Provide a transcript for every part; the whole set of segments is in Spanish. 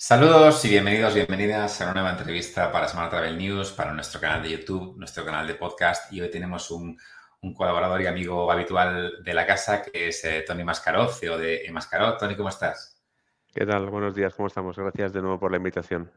Saludos y bienvenidos, bienvenidas a una nueva entrevista para Semana Travel News, para nuestro canal de YouTube, nuestro canal de podcast. Y hoy tenemos un, colaborador y amigo habitual de la casa, que es eh, Tony Mascaró, CEO de Mascaró. Tony, ¿cómo estás? ¿Qué tal? Buenos días, ¿cómo estamos? Gracias de nuevo por la invitación.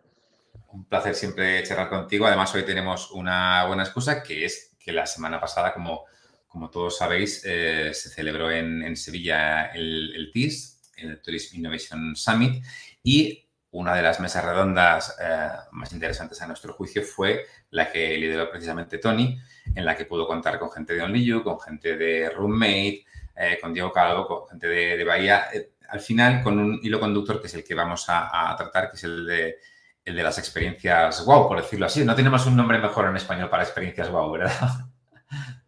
Un placer siempre charlar contigo. Además, hoy tenemos una buena excusa, que es que la semana pasada, como, como todos sabéis, eh, se celebró en, Sevilla el, el TIS, el Tourism Innovation Summit, y una de las mesas redondas eh, más interesantes a nuestro juicio fue la que lideró precisamente Tony, en la que pudo contar con gente de OnlyYou, con gente de Roommate, eh, con Diego Calvo, con gente de, Bahía. Eh, al final, con un hilo conductor que es el que vamos a, tratar, que es el de, el de las experiencias wow, por decirlo así. No tenemos un nombre mejor en español para experiencias wow, ¿verdad?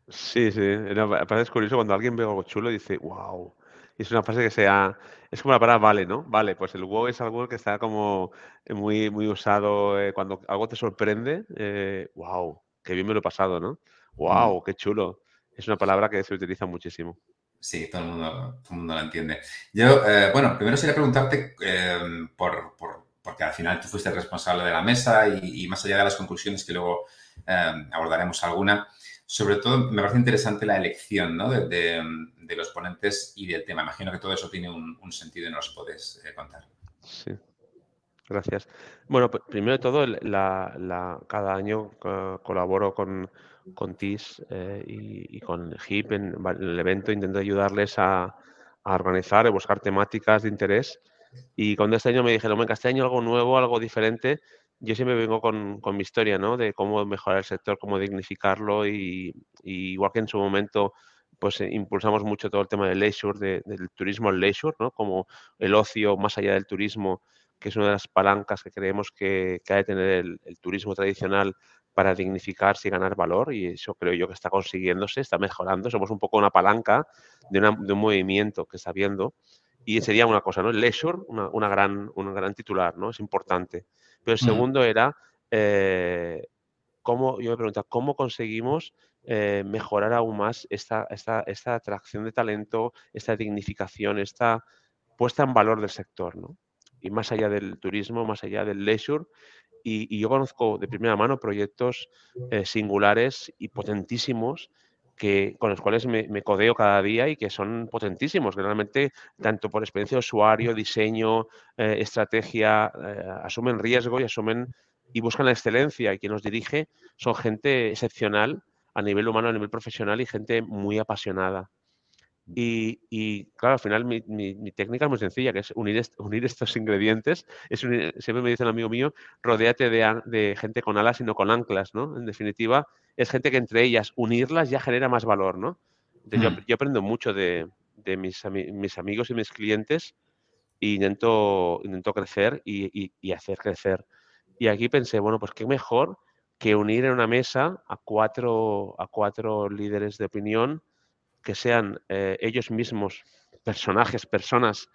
Sí, sí. No, parece curioso cuando alguien ve algo chulo y dice, wow es una frase que sea, es como la palabra vale, ¿no? Vale, pues el wow es algo que está como muy, muy usado eh, cuando algo te sorprende. Eh, wow, qué bien me lo he pasado, ¿no? Wow, mm. qué chulo. Es una palabra que se utiliza muchísimo. Sí, todo el mundo, todo el mundo la entiende. Yo, eh, bueno, primero sería preguntarte em, por, por, porque al final tú fuiste el responsable de la mesa y, más allá de las conclusiones que luego em, abordaremos alguna, sobre todo me parece interesante la elección ¿no? de, de los ponentes y del tema. Imagino que todo eso tiene un, sentido y nos puedes eh, contar. Sí. Gracias. Bueno, pues, primero de todo, la, cada año eh, colaboro con, con TIS eh, y, con HIP en, el evento, intento ayudarles a, organizar y buscar temáticas de interés. Y cuando este año me dijeron, venga, este año algo nuevo, algo diferente, yo siempre vengo con, con, mi historia, ¿no? De cómo mejorar el sector, cómo dignificarlo y, y igual que en su momento pues eh, impulsamos mucho todo el tema del leisure, del turismo al leisure, ¿no? Como el ocio más allá del turismo, que es una de las palancas que creemos que, que ha de tener el, turismo tradicional para dignificarse y ganar valor y eso creo yo que está consiguiéndose, está mejorando. Somos un poco una palanca de, un movimiento que está viendo y sería una cosa, ¿no? El leisure, una, una gran, un gran titular, ¿no? Es importante. Pero el segundo era, eh, ¿cómo, yo me pregunto, ¿cómo conseguimos eh, mejorar aún más esta, esta, esta, atracción de talento, esta dignificación, esta puesta en valor del sector, ¿no? Y más allá del turismo, más allá del leisure. Y, yo conozco de primera mano proyectos eh, singulares y potentísimos que, con los cuales me, codeo cada día y que son potentísimos, que realmente, tanto por experiencia de usuario, diseño, eh, estrategia, asumen riesgo y asumen y buscan la excelencia. Y quien los dirige son gente excepcional a nivel humano, a nivel profesional y gente muy apasionada. Y, claro, al final mi, técnica es muy sencilla, que es unir, unir estos ingredientes. Es siempre me dice un amigo mío, rodéate de, gente con alas y no con anclas, ¿no? En definitiva, es gente que entre ellas unirlas ya genera más valor, ¿no? yo, mm. aprendo mucho de, mis, mis, amigos y mis clientes e intento, intento crecer y, y hacer crecer. Y aquí pensé, bueno, pues qué mejor que unir en una mesa a cuatro, a cuatro líderes de opinión que sean eh, ellos mismos personajes, personas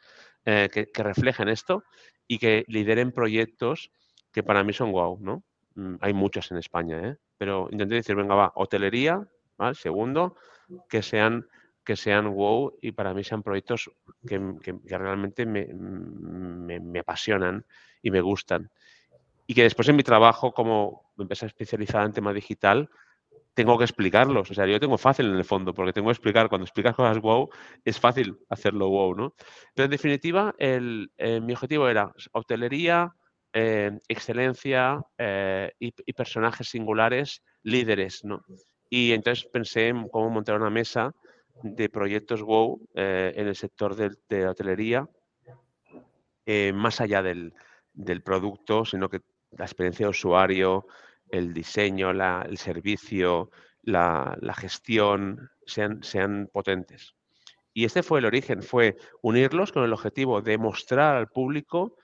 eh, que, reflejen esto y que lideren proyectos que para mí son guau, ¿no? Mm, hay muchos en España, ¿eh? pero intenté decir, venga, va, hotelería, ¿vale? segundo, que sean que sean wow y para mí sean proyectos que, realmente me, me, apasionan y me gustan y que después en mi trabajo como empresa especializada en tema digital tengo que explicarlos. O sea, yo tengo fácil en el fondo porque tengo que explicar. Cuando explicas cosas wow, es fácil hacerlo wow, ¿no? Pero en definitiva, el, eh, mi objetivo era hotelería, eh, excelencia eh, y, personajes singulares, líderes, ¿no? Y entonces pensé en cómo montar una mesa de proyectos wow en el sector de, de la hotelería, más allá del, del producto, sino que la experiencia de usuario, el diseño, el servicio, la, gestión sean, sean potentes. Y este fue el origen, fue unirlos con el objetivo de mostrar al público,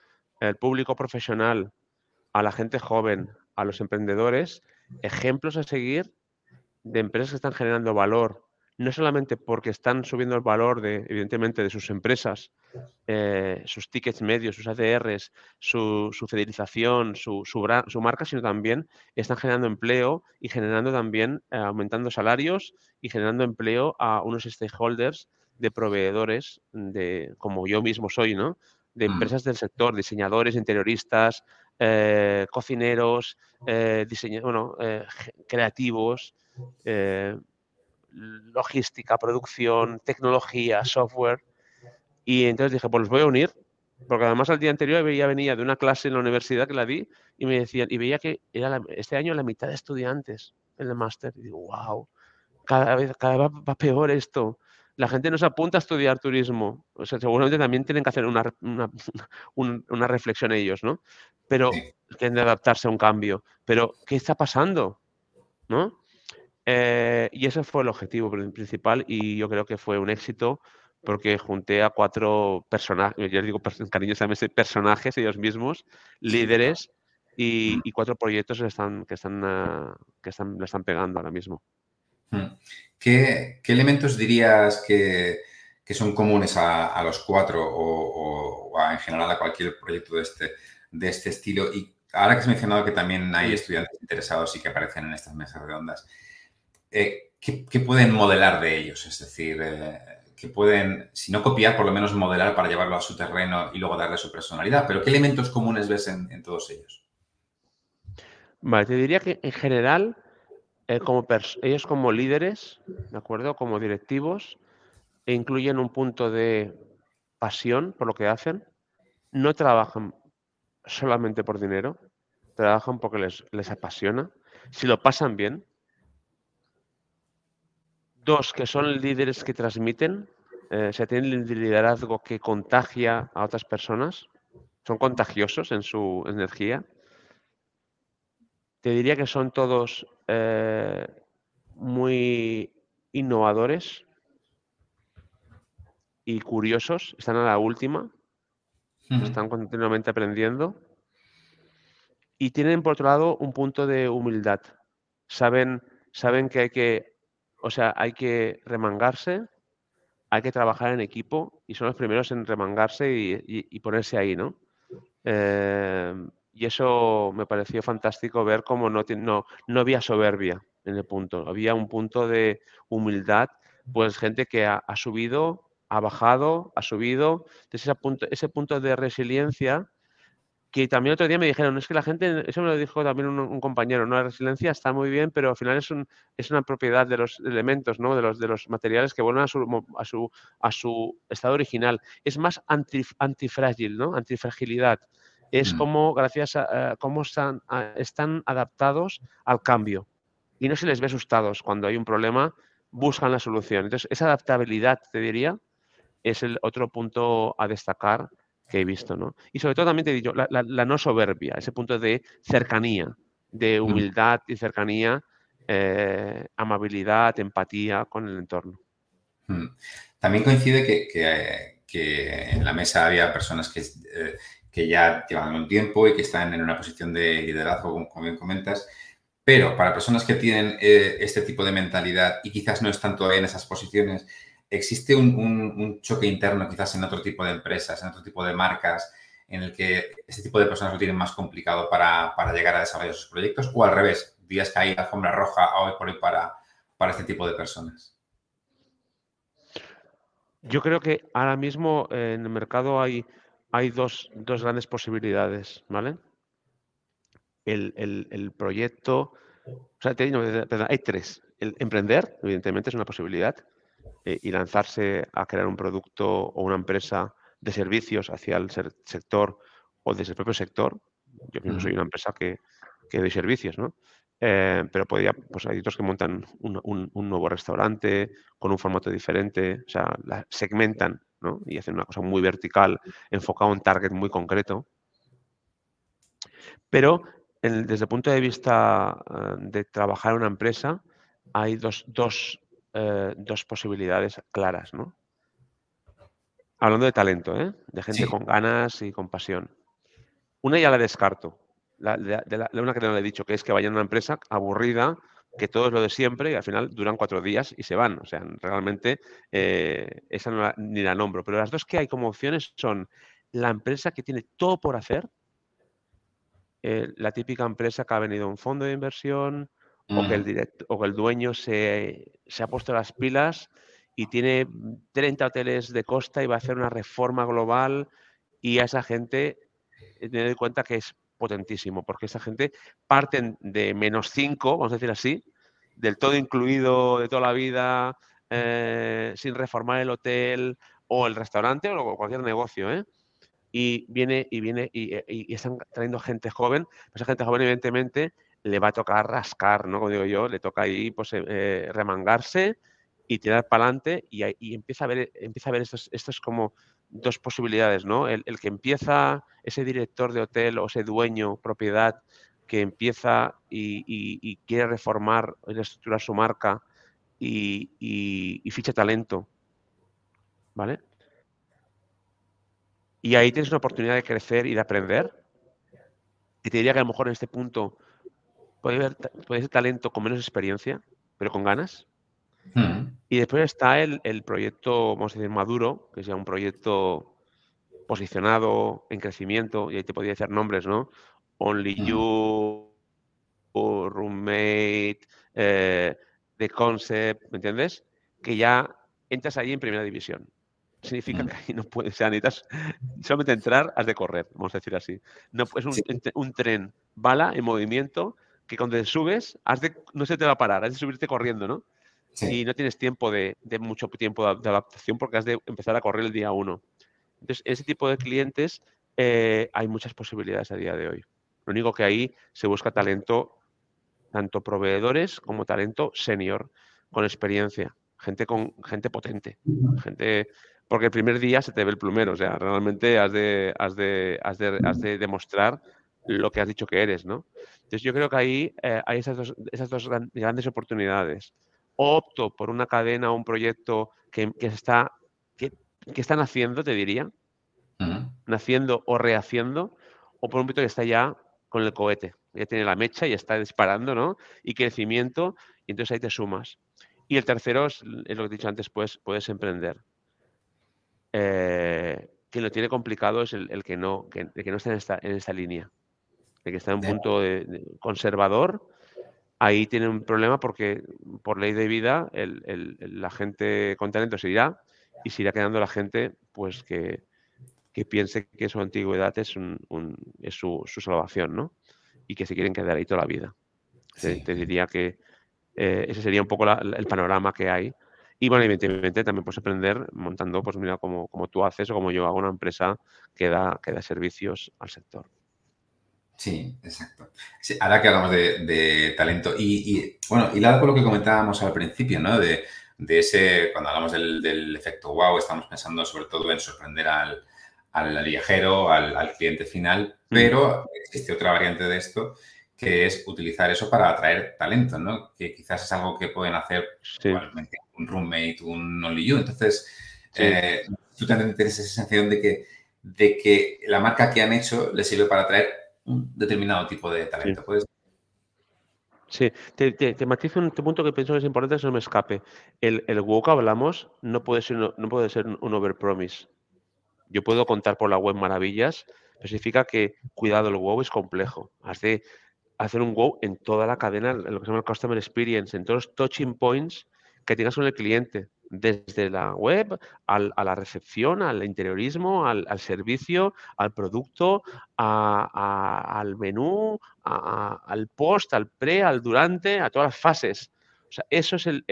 al público profesional, a la gente joven, a los emprendedores, ejemplos a seguir de empresas que están generando valor no solamente porque están subiendo el valor de, evidentemente, de sus empresas, eh, sus tickets medios, sus ADRs, su, fidelización, su, su, marca, sino también están generando empleo y generando también, eh, aumentando salarios y generando empleo a unos stakeholders de proveedores, de, como yo mismo soy, ¿no? de empresas del sector, diseñadores, interioristas, eh, cocineros, eh, bueno, creativos, logística, producción, tecnología, software. Y entonces dije, pues los voy a unir, porque además al día anterior ya venía de una clase en la universidad que la di y me decían, y veía que era este año la mitad de estudiantes en el máster. Y digo, wow, cada vez, cada vez va peor esto la gente no se apunta a estudiar turismo. O sea, seguramente también tienen que hacer una, una, reflexión ellos, ¿no? Pero tienen que adaptarse a un cambio. Pero, ¿qué está pasando? ¿No? Eh, y ese fue el objetivo principal y yo creo que fue un éxito porque junté a cuatro personajes, yo les digo cariñosamente personajes ellos mismos, líderes y, cuatro proyectos que están, que están, ah, que están, le están pegando ahora mismo. Mm. ¿Qué, elementos dirías que, son comunes a, los cuatro o, en general a cualquier proyecto de este, de este estilo? Y ahora que has mencionado que también hay estudiantes interesados y que aparecen en estas mesas redondas, eh, ¿qué, pueden modelar de ellos? Es decir, eh, que pueden, si no copiar, por lo menos modelar para llevarlo a su terreno y luego darle su personalidad. Pero ¿qué elementos comunes ves en todos ellos? Vale, te diría que en general eh, ellos como líderes, ¿de acuerdo? Como directivos, e incluyen un punto de pasión por lo que hacen. No trabajan solamente por dinero, trabajan porque les, les apasiona. Si lo pasan bien. Dos, que son líderes que transmiten, eh, se tienen liderazgo que contagia a otras personas, son contagiosos en su energía. Te diría que son todos eh, muy innovadores y curiosos, están a la última, están continuamente aprendiendo y tienen por otro lado un punto de humildad. Saben, saben que hay que, o sea, hay que remangarse, hay que trabajar en equipo y son los primeros en remangarse y, ponerse ahí, ¿no? Eh, y eso me pareció fantástico ver cómo no, no, no había soberbia en el punto, había un punto de humildad, pues gente que ha, subido, ha bajado, ha subido, entonces ese punto, ese punto de resiliencia que también otro día me dijeron, es que la gente, eso me lo dijo también un, compañero, ¿no? La resiliencia está muy bien, pero al final es, un, es una propiedad de los elementos, ¿no? De los, de los materiales que vuelven a su, a su, a su estado original. Es más antifrágil, ¿no? Antifragilidad es mm. como, gracias a, cómo están, están adaptados al cambio. Y no se les ve asustados cuando hay un problema, buscan la solución. Entonces, esa adaptabilidad, te diría, es el otro punto a destacar que he visto, ¿no? Y sobre todo también te digo, la, la, no soberbia, ese punto de cercanía, de mm. humildad y cercanía, eh, amabilidad, empatía con el entorno. Mm. También coincide que, que, en la mesa había personas que eh, que ya llevan un tiempo y que están en una posición de liderazgo, como bien comentas. Pero para personas que tienen eh, este tipo de mentalidad y quizás no están todavía en esas posiciones, existe un, choque interno quizás en otro tipo de empresas, en otro tipo de marcas, en el que este tipo de personas lo tienen más complicado para, llegar a desarrollar sus proyectos, o al revés, días que hay alfombra roja hoy por hoy para, para este tipo de personas. Yo creo que ahora mismo en el mercado hay hay dos, grandes posibilidades, ¿vale? El, proyecto, o sea, hay tres. El emprender, evidentemente, es una posibilidad eh, y lanzarse a crear un producto o una empresa de servicios hacia el sector o desde el propio sector. Yo mismo soy una empresa que, que doy servicios, ¿no? Eh, pero podía, pues hay otros que montan un, nuevo restaurante con un formato diferente, o sea, segmentan y hacen una cosa muy vertical, enfocado en un target muy concreto. Pero desde el punto de vista eh, de trabajar en una empresa, hay dos, eh, posibilidades claras. ¿no? Hablando de talento, ¿eh? de gente con ganas y con pasión. Una ya la descarto. La, una que no le he dicho, que es que vayan a una empresa aburrida, que todo es lo de siempre y al final duran cuatro días y se van. O sea, realmente eh, esa ni la nombro. Pero las dos que hay como opciones son la empresa que tiene todo por hacer, eh, la típica empresa que ha venido un fondo de inversión o, que el o que el dueño se, se ha puesto las pilas y tiene 30 hoteles de costa y va a hacer una reforma global y a esa gente eh, me doy cuenta que es potentísimo, porque esa gente parten de menos 5, vamos a decir así, del todo incluido de toda la vida, eh, sin reformar el hotel o el restaurante o cualquier negocio, ¿eh? Y viene y viene y, y, están trayendo gente joven. Pues esa gente joven, evidentemente, le va a tocar rascar, ¿no? Como digo yo, le toca ahí pues, remangarse y tirar para adelante y, y, empieza a ver, empieza a ver estos, como dos posibilidades, ¿no? El, que empieza ese director de hotel o ese dueño, propiedad, que empieza y, quiere reformar y reestructurar su marca y, ficha talento, ¿vale? Y ahí tienes una oportunidad de crecer y de aprender. Y te diría que a lo mejor en este punto puede haber, puede ser talento con menos experiencia, pero con ganas. Hmm. Y después está el, proyecto, vamos a decir, maduro, que es ya un proyecto posicionado en crecimiento, y ahí te podría decir nombres, ¿no? Only hmm. You, Roommate, eh, The Concept, ¿me entiendes? Que ya entras ahí en primera división. Significa hmm. que ahí no puedes, o sea, necesitas solamente entrar, has de correr, vamos a decir así. No, es un, un tren bala en movimiento que cuando te subes, has de, no se te va a parar, has de subirte corriendo, ¿no? y no tienes tiempo de, mucho tiempo de, adaptación porque has de empezar a correr el día uno. Entonces, ese tipo de clientes eh, hay muchas posibilidades a día de hoy. Lo único que ahí se busca talento, tanto proveedores como talento senior, con experiencia, gente con gente potente, gente porque el primer día se te ve el plumero, o sea, realmente has de, has de, has de, has de demostrar lo que has dicho que eres, ¿no? Entonces yo creo que ahí eh, hay esas dos, esas dos grandes oportunidades opto por una cadena o un proyecto que, está, que, están haciendo, te diría, naciendo o rehaciendo, o por un proyecto que está ya con el cohete, ya tiene la mecha y está disparando, ¿no? Y crecimiento, y entonces ahí te sumas. Y el tercero es, lo que he dicho antes, pues puedes emprender. Eh, quien lo tiene complicado es el, que, no, que, que no está en esta, en esta línea, el que está en un punto conservador ahí tiene un problema porque por ley de vida la gente con talento se irá y se irá quedando la gente pues que, piense que su antigüedad es, es su, salvación, ¿no? Y que se quieren quedar ahí toda la vida. Te, diría que eh, ese sería un poco el panorama que hay. Y bueno, evidentemente también puedes aprender montando, pues mira, como, como tú haces o como yo hago una empresa que da, que da servicios al sector. Sí, exacto. ahora que hablamos de, talento y, bueno, y lado con lo que comentábamos al principio, ¿no? De, ese, cuando hablamos del, efecto wow, estamos pensando sobre todo en sorprender al, viajero, al, cliente final, mm. pero existe otra variante de esto que es utilizar eso para atraer talento, ¿no? Que quizás es algo que pueden hacer un roommate, un only you. Entonces, eh, tú también tienes esa sensación de que, de que la marca que han hecho les sirve para atraer un determinado tipo de talento. Sí. te, te, matizo un punto que pienso que es importante, que no me escape. El, el WOW que hablamos no puede ser, no, puede ser un overpromise. Yo puedo contar por la web maravillas, pero significa que, cuidado, el WOW es complejo. Has de hacer un WOW en toda la cadena, lo que se llama el Customer Experience, en todos los touching points que tengas con el cliente desde la web a la recepción, al interiorismo, al, servicio, al producto, al menú, al post, al pre, al durante, a todas las fases. O sea, eso es el,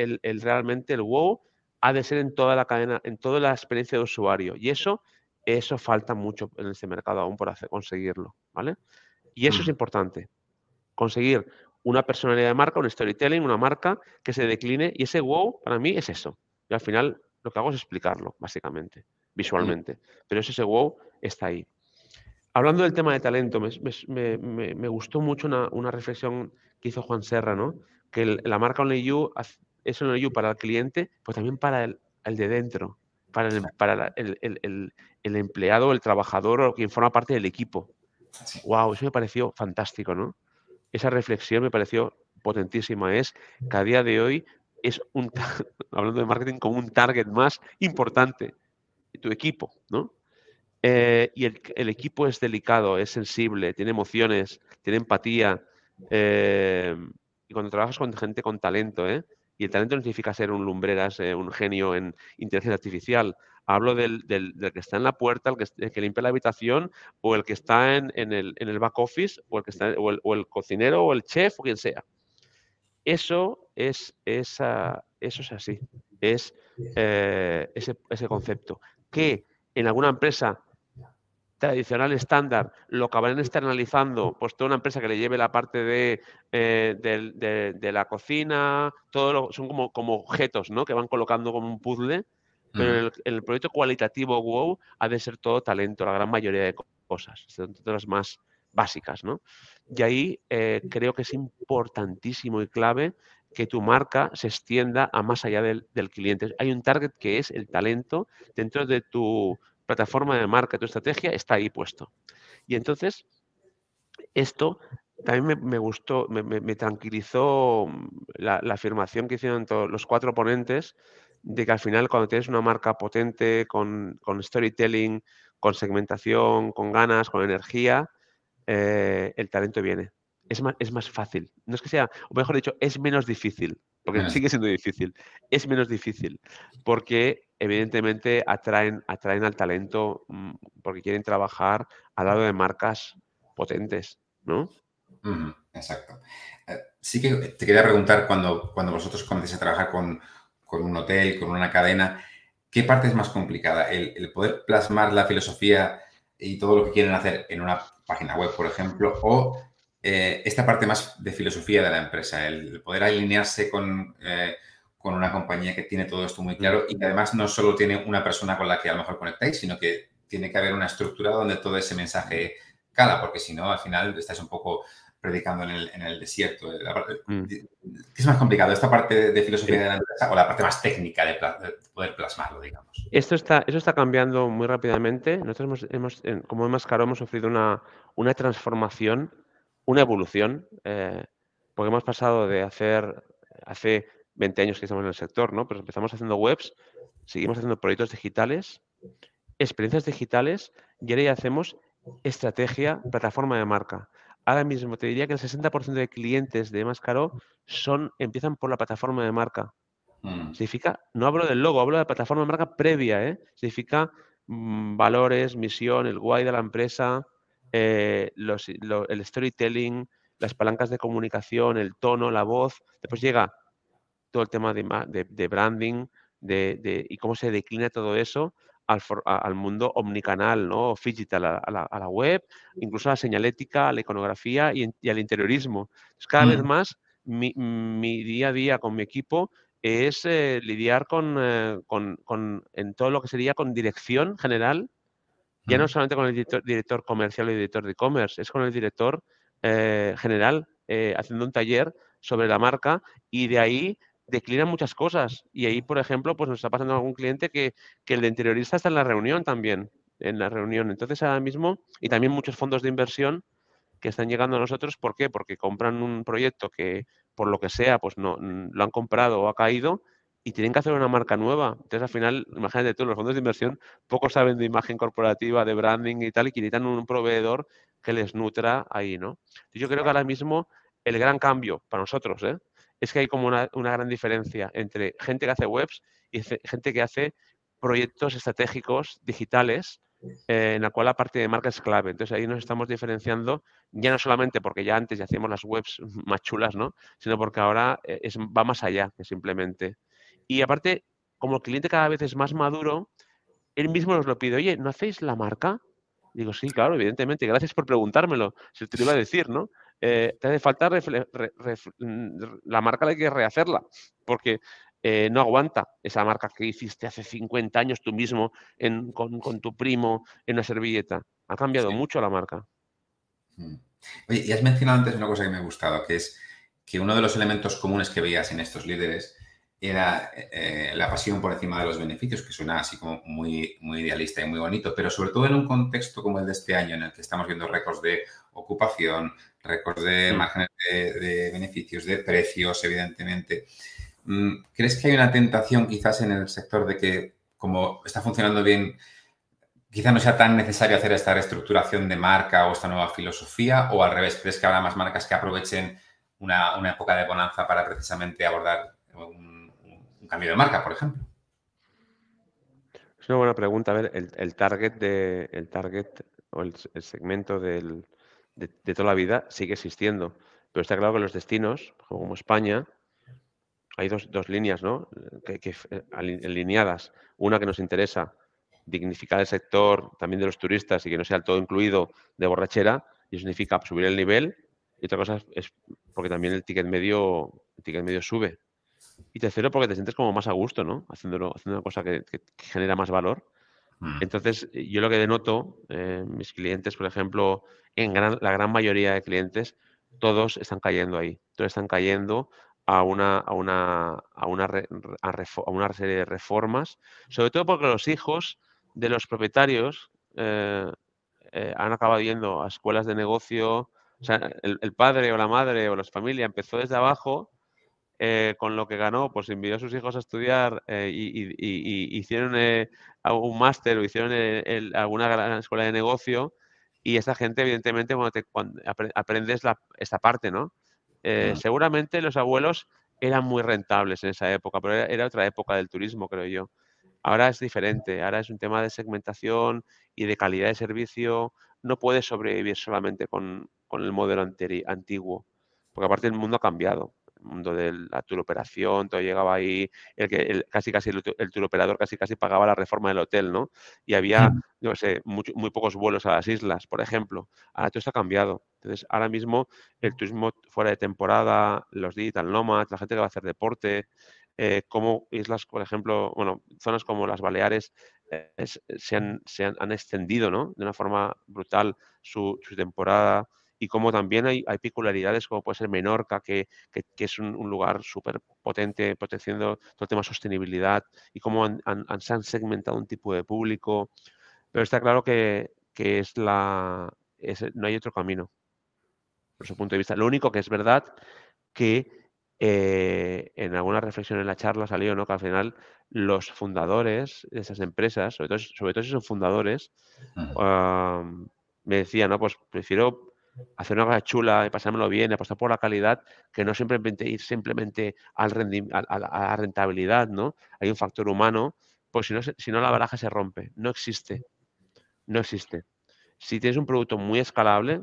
realmente el wow, ha de ser en toda la cadena, en toda la experiencia de usuario. Y eso, eso falta mucho en este mercado aún por hacer, conseguirlo, ¿vale? Y eso es mm. importante. Conseguir una personalidad de marca, un storytelling, una marca que se decline. Y ese wow, para mí, es eso. Al final lo que hago es explicarlo, básicamente, visualmente. Pero ese wow está ahí. Hablando del tema de talento, me, gustó mucho una, reflexión que hizo Juan Serra, ¿no? Que la marca OnlyYou es OnlyYou para el cliente, pues también para el, de dentro, para, el, para el, empleado, el trabajador o quien forma parte del equipo. Wow, eso me pareció fantástico, ¿no? Esa reflexión me pareció potentísima. Es que a día de hoy es un, hablando de marketing, como un target más importante, tu equipo, ¿no? Eh, y el, equipo es delicado, es sensible, tiene emociones, tiene empatía. Eh, y cuando trabajas con gente con talento, ¿eh? Y el talento no significa ser un lumbreras, eh, un genio en inteligencia artificial. Hablo del, que está en la puerta, el que, limpia la habitación, o el que está en, el, back office, o el, que está, o el, cocinero, o el chef, o quien sea. Eso es, esa, eso es así. Es eh, ese, ese concepto. Que en alguna empresa tradicional estándar lo acabarán externalizando, pues toda una empresa que le lleve la parte de, eh, de, la cocina, todo son como, como objetos, ¿no? Que van colocando como un puzzle, pero en el, proyecto cualitativo WOW ha de ser todo talento, la gran mayoría de cosas, todas las más básicas, ¿no? Y ahí eh, creo que es importantísimo y clave que tu marca se extienda a más allá del, del, cliente. Hay un target que es el talento dentro de tu plataforma de marca, tu estrategia está ahí puesto. Y entonces, esto también me, gustó, me, tranquilizó mm, la, afirmación que hicieron todos los cuatro ponentes de que al final cuando tienes una marca potente, con, storytelling, con segmentación, con ganas, con energía, eh, el talento viene. Es más, es más fácil. No es que sea, o mejor dicho, es menos difícil, porque sigue siendo difícil. Es menos difícil, porque evidentemente atraen, atraen al talento mm, porque quieren trabajar al lado de marcas potentes, ¿no? exacto. Eh, sí que te quería preguntar, cuando, cuando vosotros comencéis a trabajar con, un hotel, con una cadena, ¿qué parte es más complicada? ¿El, poder plasmar la filosofía y todo lo que quieren hacer en una página web, por ejemplo, o eh, esta parte más de filosofía de la empresa, el poder alinearse con... Eh, con una compañía que tiene todo esto muy claro y que además no solo tiene una persona con la que a lo mejor conectáis, sino que tiene que haber una estructura donde todo ese mensaje cala, porque si no, al final estáis un poco predicando en el, desierto. Mm. ¿Qué es más complicado, esta parte de filosofía de la empresa o la parte más técnica de, poder plasmarlo, digamos? Esto está, eso está cambiando muy rápidamente. Nosotros hemos, como más caro, hemos sufrido una, una transformación, una evolución, eh, porque hemos pasado de hacer, hace 20 años que estamos en el sector, ¿no? Pero empezamos haciendo webs, seguimos haciendo proyectos digitales, experiencias digitales y ahora ya hacemos estrategia, plataforma de marca. Ahora mismo te diría que el 60% de clientes de Mascaro son, empiezan por la plataforma de marca. Mm. Significa, no hablo del logo, hablo de la plataforma de marca previa, ¿eh? Significa mm, valores, misión, el guay de la empresa, eh, el storytelling, las palancas de comunicación, el tono, la voz. Después llega todo el tema de, de, branding de, y cómo se declina todo eso al, al mundo omnicanal, ¿no? Digital, a, la, a, la, web, incluso a la señalética, a la iconografía y, al interiorismo. cada vez más mi, mi, día a día con mi equipo es eh, lidiar con, eh, con, con, en todo lo que sería con dirección general, ya no solamente con el director, director comercial o director de e-commerce, es con el director eh, general haciendo un taller sobre la marca y de ahí declinan muchas cosas. Y ahí, por ejemplo, pues nos está pasando algún cliente que, el de interiorista está en la reunión también, en la reunión. Entonces, ahora mismo, y también muchos fondos de inversión que están llegando a nosotros, ¿por qué? Porque compran un proyecto que, por lo que sea, pues no lo han comprado o ha caído y tienen que hacer una marca nueva. Entonces, al final, imagínate tú, los fondos de inversión poco saben de imagen corporativa, de branding y tal, y necesitan un proveedor que les nutra ahí, ¿no? Yo creo que ahora mismo el gran cambio para nosotros, ¿eh? Es que hay como una, gran diferencia entre gente que hace webs y gente que hace proyectos estratégicos digitales eh, en la cual la parte de marca es clave. Entonces ahí nos estamos diferenciando, ya no solamente porque ya antes ya hacíamos las webs más chulas, ¿no? Sino porque ahora eh, va más allá que simplemente. Y aparte, como el cliente cada vez es más maduro, él mismo nos lo pide, oye, ¿no hacéis la marca? Digo, sí, claro, evidentemente, gracias por preguntármelo. Se te iba a decir, ¿no? Eh, te hace falta mm, la marca hay que rehacerla, porque eh, no aguanta esa marca que hiciste hace 50 años tú mismo con, tu primo en una servilleta. Ha cambiado mucho la marca. Mm. Oye, y has mencionado antes una cosa que me ha gustado, que es que uno de los elementos comunes que veías en estos líderes era eh, la pasión por encima de los beneficios, que suena así como muy, muy idealista y muy bonito, pero sobre todo en un contexto como el de este año, en el que estamos viendo récords de ocupación, récords de márgenes de, beneficios, de precios, evidentemente. Mm, ¿Crees que hay una tentación quizás en el sector de que, como está funcionando bien, quizás no sea tan necesario hacer esta reestructuración de marca o esta nueva filosofía? ¿O al revés, crees que habrá más marcas que aprovechen una, una época de bonanza para precisamente abordar un cambio de marca, por ejemplo. Es una buena pregunta. A ver, el, target de el target o el, segmento de, toda la vida sigue existiendo. Pero está claro que los destinos, como España, hay dos, líneas, ¿no? Que, que, eh, alineadas. Una que nos interesa dignificar el sector también de los turistas y que no sea todo incluido de borrachera, y eso significa subir el nivel. Y otra cosa es porque también el ticket medio, el ticket medio sube. Y tercero, porque te sientes como más a gusto, ¿no? Haciéndolo, haciendo una cosa que, genera más valor. Mm. Entonces, yo lo que denoto, eh, mis clientes, por ejemplo, en la gran mayoría de clientes, todos están cayendo ahí. Todos están cayendo a una, a una, a una, a una serie de reformas, sobre todo porque los hijos de los propietarios eh, eh, han acabado yendo a escuelas de negocio. O sea, el, padre o la madre o la familia empezó desde abajo eh, con lo que ganó, pues envió a sus hijos a estudiar y, hicieron un máster o hicieron alguna gran escuela de negocio. Y esa gente, evidentemente, cuando, te, aprendes la, esta parte, ¿no? Seguramente los abuelos eran muy rentables en esa época, pero era, otra época del turismo, creo yo. Ahora es diferente, ahora es un tema de segmentación y de calidad de servicio. No puedes sobrevivir solamente con, con el modelo antiguo, porque aparte el mundo ha cambiado mundo de la turoperación, todo llegaba ahí, el que casi casi el, el turoperador casi casi pagaba la reforma del hotel, ¿no? Y había, no sé, muy, muy, pocos vuelos a las islas, por ejemplo. Ahora todo esto ha cambiado. Entonces, ahora mismo el turismo fuera de temporada, los digital nomads, la gente que va a hacer deporte, eh, como islas, por ejemplo, bueno, zonas como las Baleares eh, se, han, se han, han, extendido, ¿no? De una forma brutal su, su temporada y como también hay, hay peculiaridades como puede ser Menorca, que, es un, lugar súper potente protegiendo todo el tema de sostenibilidad y cómo han, se han segmentado un tipo de público. Pero está claro que, es la, no hay otro camino, por su punto de vista. Lo único que es verdad que eh, en alguna reflexión en la charla salió ¿no? que al final los fundadores de esas empresas, sobre todo, sobre todo si son fundadores, me decían, no, pues prefiero hacer una cosa chula y pasármelo bien, apostar por la calidad, que no simplemente ir simplemente al a, la rentabilidad, ¿no? Hay un factor humano, pues si no, si no la baraja se rompe, no existe, no existe. Si tienes un producto muy escalable,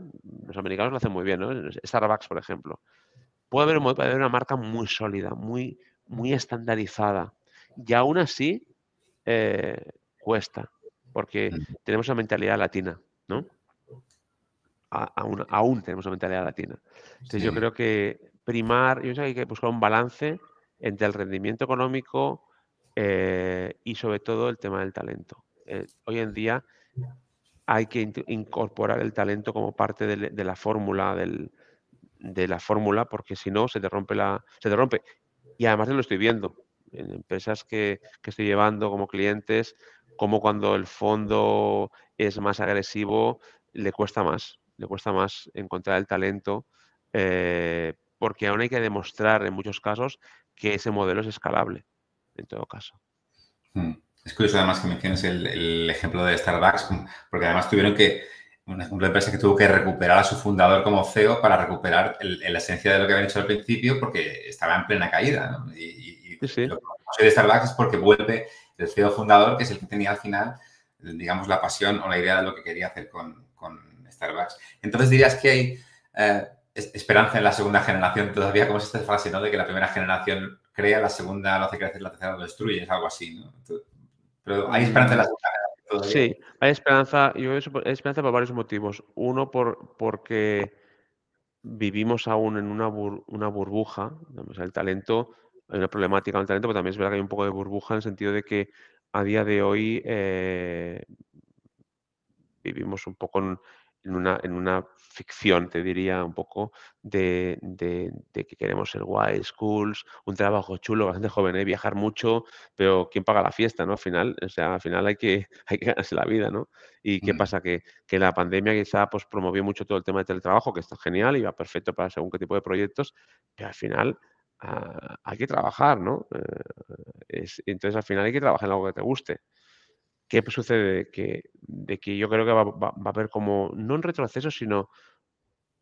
los americanos lo hacen muy bien, ¿no? Starbucks, por ejemplo. Puede haber, puede haber una marca muy sólida, muy, muy estandarizada. Y aún así, eh, cuesta, porque tenemos una mentalidad latina, ¿no? Aún, aún tenemos una mentalidad latina. Entonces yo creo que primar, yo creo que hay que buscar un balance entre el rendimiento económico eh, y sobre todo el tema del talento. Eh, hoy en día hay que incorporar el talento como parte de, la fórmula de la fórmula porque si no se te rompe la se te rompe y además lo estoy viendo en empresas que, que estoy llevando como clientes como cuando el fondo es más agresivo le cuesta más le cuesta más encontrar el talento, eh, porque aún hay que demostrar en muchos casos que ese modelo es escalable, en todo caso. Hmm. Es curioso además que menciones el, ejemplo de Starbucks, porque además tuvieron que, una, empresa que tuvo que recuperar a su fundador como CEO para recuperar la esencia de lo que habían hecho al principio, porque estaba en plena caída. Y, y lo que de Starbucks es porque vuelve el CEO fundador, que es el que tenía al final, digamos, la pasión o la idea de lo que quería hacer con, con Starbucks. Entonces dirías que hay eh, esperanza en la segunda generación todavía, como es esta frase, ¿no? De que la primera generación crea, la segunda lo hace crecer, la tercera lo destruye, es algo así, ¿no? Pero hay esperanza en la segunda generación. Sí, hay esperanza, yo hay esperanza por varios motivos. Uno, por, porque vivimos aún en una, una burbuja, el talento, hay una problemática con el talento, pero también es verdad que hay un poco de burbuja en el sentido de que a día de hoy eh, vivimos un poco en, en una, en una ficción, te diría un poco, de, de, que queremos ser guay, schools, un trabajo chulo, bastante joven, ¿eh? viajar mucho, pero ¿quién paga la fiesta, no? Al final, o sea, al final hay que, hay que ganarse la vida, ¿no? ¿Y qué pasa? Que, que, la pandemia quizá pues, promovió mucho todo el tema del teletrabajo, que está genial y va perfecto para según qué tipo de proyectos, pero al final ah, hay que trabajar, ¿no? Eh, entonces al final hay que trabajar en algo que te guste. ¿Qué sucede? Que, de que yo creo que va, a haber como, no un retroceso, sino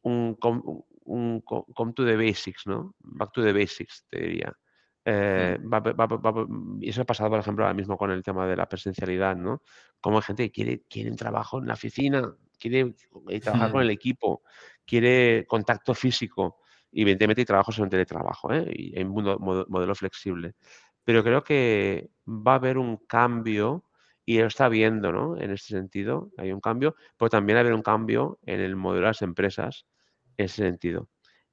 un come, to the basics, ¿no? Back to the basics, te diría. Eh, y eso ha pasado, por ejemplo, ahora mismo con el tema de la presencialidad, ¿no? Como hay gente que quiere, quiere un trabajo en la oficina, quiere eh, trabajar con el equipo, quiere contacto físico y evidentemente hay trabajos en teletrabajo ¿eh? y hay un modelo flexible. Pero creo que va a haber un cambio y lo está viendo, ¿no? En este sentido, hay un cambio, pero también haber un cambio en el modelo de las empresas en ese sentido.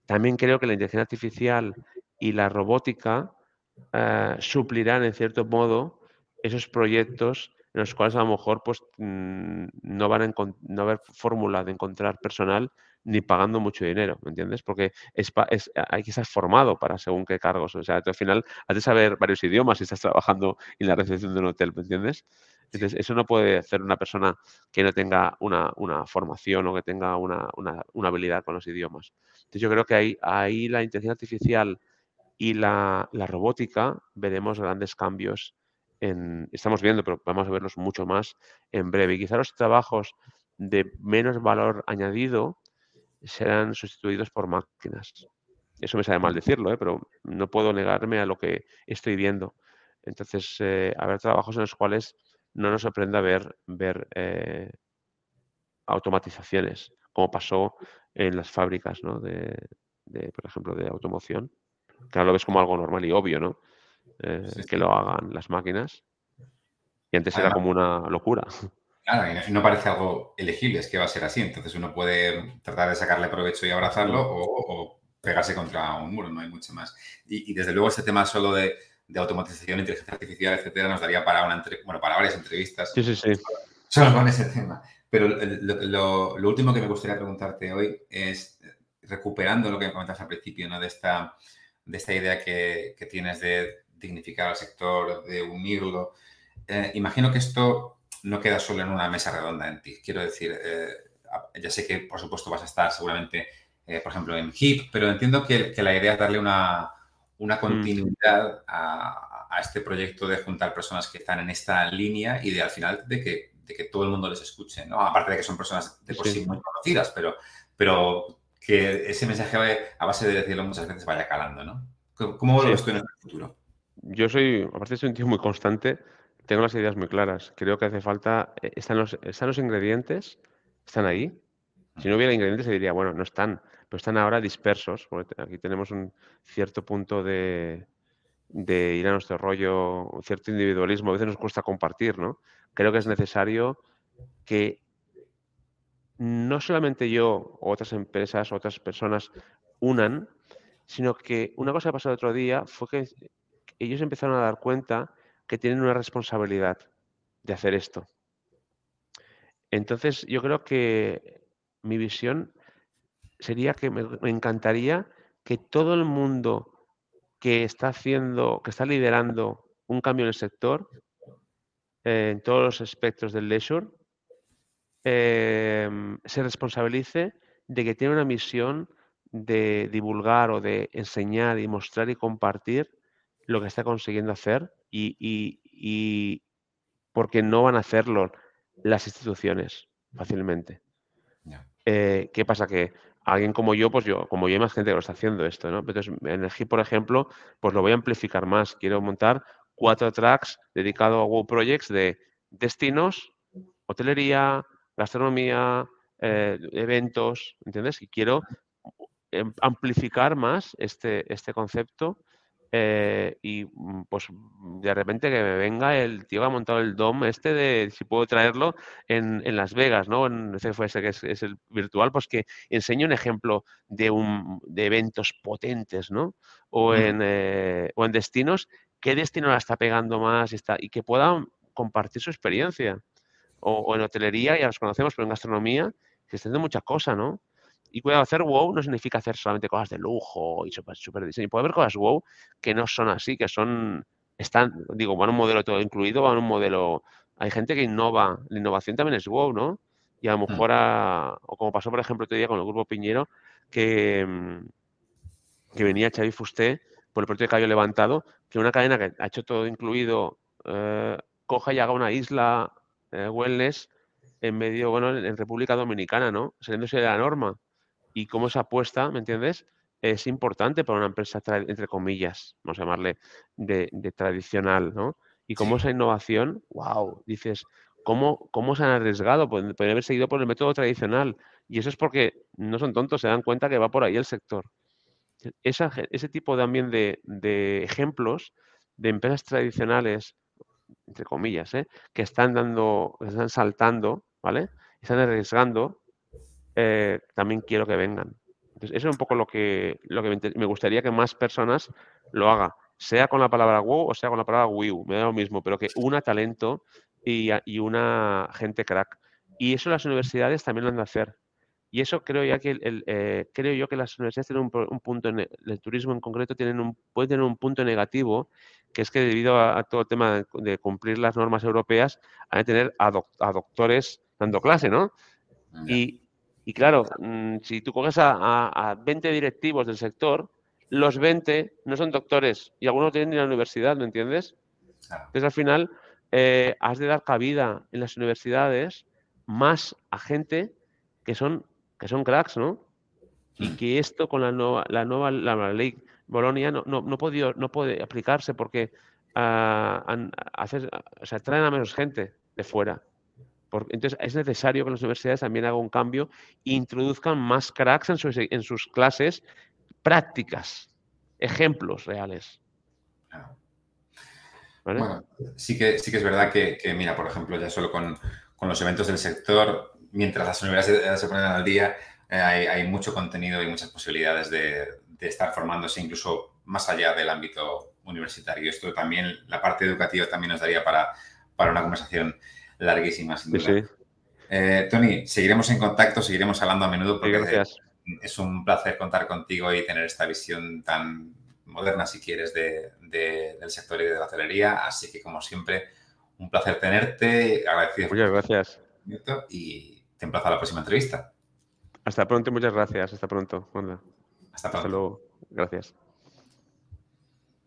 También creo que la inteligencia artificial y la robótica eh, suplirán en cierto modo esos proyectos en los cuales a lo mejor pues, mm, no van a no haber fórmula de encontrar personal ni pagando mucho dinero, ¿me entiendes? Porque es, hay que estar formado para según qué cargos. O sea, al final has de saber varios idiomas si estás trabajando en la recepción de un hotel, ¿me entiendes? Entonces, eso no puede hacer una persona que no tenga una, formación o que tenga una, habilidad con los idiomas. Entonces, yo creo que ahí, ahí la inteligencia artificial y la, robótica veremos grandes cambios. En, estamos viendo, pero vamos a verlos mucho más en breve. Y quizá los trabajos de menos valor añadido serán sustituidos por máquinas. Eso me sabe mal decirlo, ¿eh? pero no puedo negarme a lo que estoy viendo. Entonces, eh, habrá trabajos en los cuales no nos sorprenda ver, ver eh, automatizaciones, como pasó en las fábricas ¿no? de, por ejemplo, de automoción. Ahora lo ves como algo normal y obvio, ¿no? Eh, que lo hagan las máquinas. Y antes era como una locura. Claro, y no parece algo elegible, es que va a ser así. Entonces uno puede tratar de sacarle provecho y abrazarlo o, pegarse contra un muro, no hay mucho más. Y, desde luego este tema solo de, automatización, inteligencia artificial, etcétera, nos daría para una bueno, para varias entrevistas. Sí, sí, sí. Solo con ese tema. Pero lo, último que me gustaría preguntarte hoy es, recuperando lo que me comentas al principio, ¿no? De esta, de esta idea que, tienes de dignificar al sector, de unirlo. Eh, imagino que esto no queda solo en una mesa redonda en ti. Quiero decir, eh, ya sé que por supuesto vas a estar seguramente, eh, por ejemplo, en HIP, pero entiendo que, la idea es darle una, una mm. continuidad a, este proyecto de juntar personas que están en esta línea y de al final de que, de que todo el mundo les escuche, ¿no? Aparte de que son personas de por sí, muy conocidas, pero, pero que ese mensaje a base de decirlo muchas veces vaya calando, ¿no? ¿Cómo lo ves tú en el futuro? Yo soy, aparte soy un tío muy constante, tengo las ideas muy claras. Creo que hace falta. Eh, están los, están los ingredientes, están ahí. Si no hubiera ingredientes, se diría, bueno, no están, pero están ahora dispersos. Aquí tenemos un cierto punto de, de ir a nuestro rollo, un cierto individualismo. A veces nos cuesta compartir, ¿no? Creo que es necesario que no solamente yo otras empresas otras personas unan, sino que una cosa que pasó el otro día fue que ellos empezaron a dar cuenta que tienen una responsabilidad de hacer esto. Entonces, yo creo que mi visión sería que me, encantaría que todo el mundo que está haciendo, que está liderando un cambio en el sector, eh, en todos los aspectos del leisure, em, se responsabilice de que tiene una misión de divulgar o de enseñar y mostrar y compartir lo que está consiguiendo hacer y, porque no van a hacerlo las instituciones fácilmente. Eh, ¿Qué pasa? Que alguien como yo, pues yo, como yo hay más gente que lo está haciendo esto, ¿no? Entonces, en el GIP, por ejemplo, pues lo voy a amplificar más. Quiero montar cuatro tracks dedicados a Wow Projects de destinos, hotelería, gastronomía, eh, eventos, ¿entiendes? Y quiero em, amplificar más este, este concepto eh, y mm, pues de repente que me venga el tío que ha montado el DOM este de si puedo traerlo en, Las Vegas, ¿no? En CFS que es, el virtual, pues que enseñe un ejemplo de, un, de eventos potentes, ¿no? O, en, eh, o en destinos, qué destino la está pegando más y, está, y que puedan compartir su experiencia. O, en hotelería, ya los conocemos, pero en gastronomía se está haciendo mucha cosa, ¿no? Y cuidado, hacer wow no significa hacer solamente cosas de lujo y super, super diseño. Puede haber cosas wow que no son así, que son, están, digo, van un modelo todo incluido, van un modelo... Hay gente que innova, la innovación también es wow, ¿no? Y a lo mm. mejor, o como pasó, por ejemplo, otro día con el Grupo Piñero, que, mm, que venía Xavi Fusté por el proyecto de Cayo Levantado, que una cadena que ha hecho todo incluido, eh, coja y haga una isla eh, wellness en medio, bueno, en República Dominicana, ¿no? Saliéndose de la norma y cómo se apuesta, ¿me entiendes? es importante para una empresa, entre comillas, vamos a llamarle, de, tradicional, ¿no? Y cómo esa innovación, wow, dices, ¿cómo, cómo se han arriesgado? Pueden, haber seguido por el método tradicional. Y eso es porque no son tontos, se dan cuenta que va por ahí el sector. ese tipo también de, de ejemplos de empresas tradicionales, entre comillas, ¿eh? que están dando, están saltando, ¿vale? Están arriesgando, eh, también quiero que vengan. Entonces, eso es un poco lo que, lo que me gustaría que más personas lo hagan, sea con la palabra wow o sea con la palabra WIU, me da lo mismo, pero que una talento y, y una gente crack. Y eso las universidades también lo han de hacer. Y eso creo ya que el, eh, creo yo que las universidades tienen un, punto, en el turismo en concreto tienen un, puede tener un punto negativo, que es que debido a, todo el tema de, cumplir las normas europeas, han de tener a, doctores dando clase, ¿no? Y, claro, mm, si tú coges a, 20 directivos del sector, los 20 no son doctores y algunos tienen ni la universidad, ¿me entiendes? Entonces al final eh, has de dar cabida en las universidades más a gente que son que son cracks, ¿no? Y mm. que esto con la nueva, la nueva la, ley Bolonia no, no, no, no puede aplicarse porque uh, hacer, o sea, traen a menos gente de fuera. Entonces es necesario que las universidades también hagan un cambio e introduzcan más cracks en sus, en sus clases prácticas, ejemplos reales. Bueno, sí que, sí que es verdad que, que, mira, por ejemplo, ya solo con, con los eventos del sector, mientras las universidades se ponen al día, eh, hay, mucho contenido y muchas posibilidades de, estar formándose incluso más allá del ámbito universitario. Esto también, la parte educativa también nos daría para, para una conversación larguísima, sin duda. Eh, Tony, seguiremos en contacto, seguiremos hablando a menudo porque es un placer contar contigo y tener esta visión tan moderna, si quieres, del sector y de la hotelería. Así que, como siempre, un placer tenerte. Agradecido. Muchas gracias. Y te emplazo a la próxima entrevista. Hasta pronto, muchas gracias. Hasta pronto. Hasta pronto. Hasta luego. Gracias.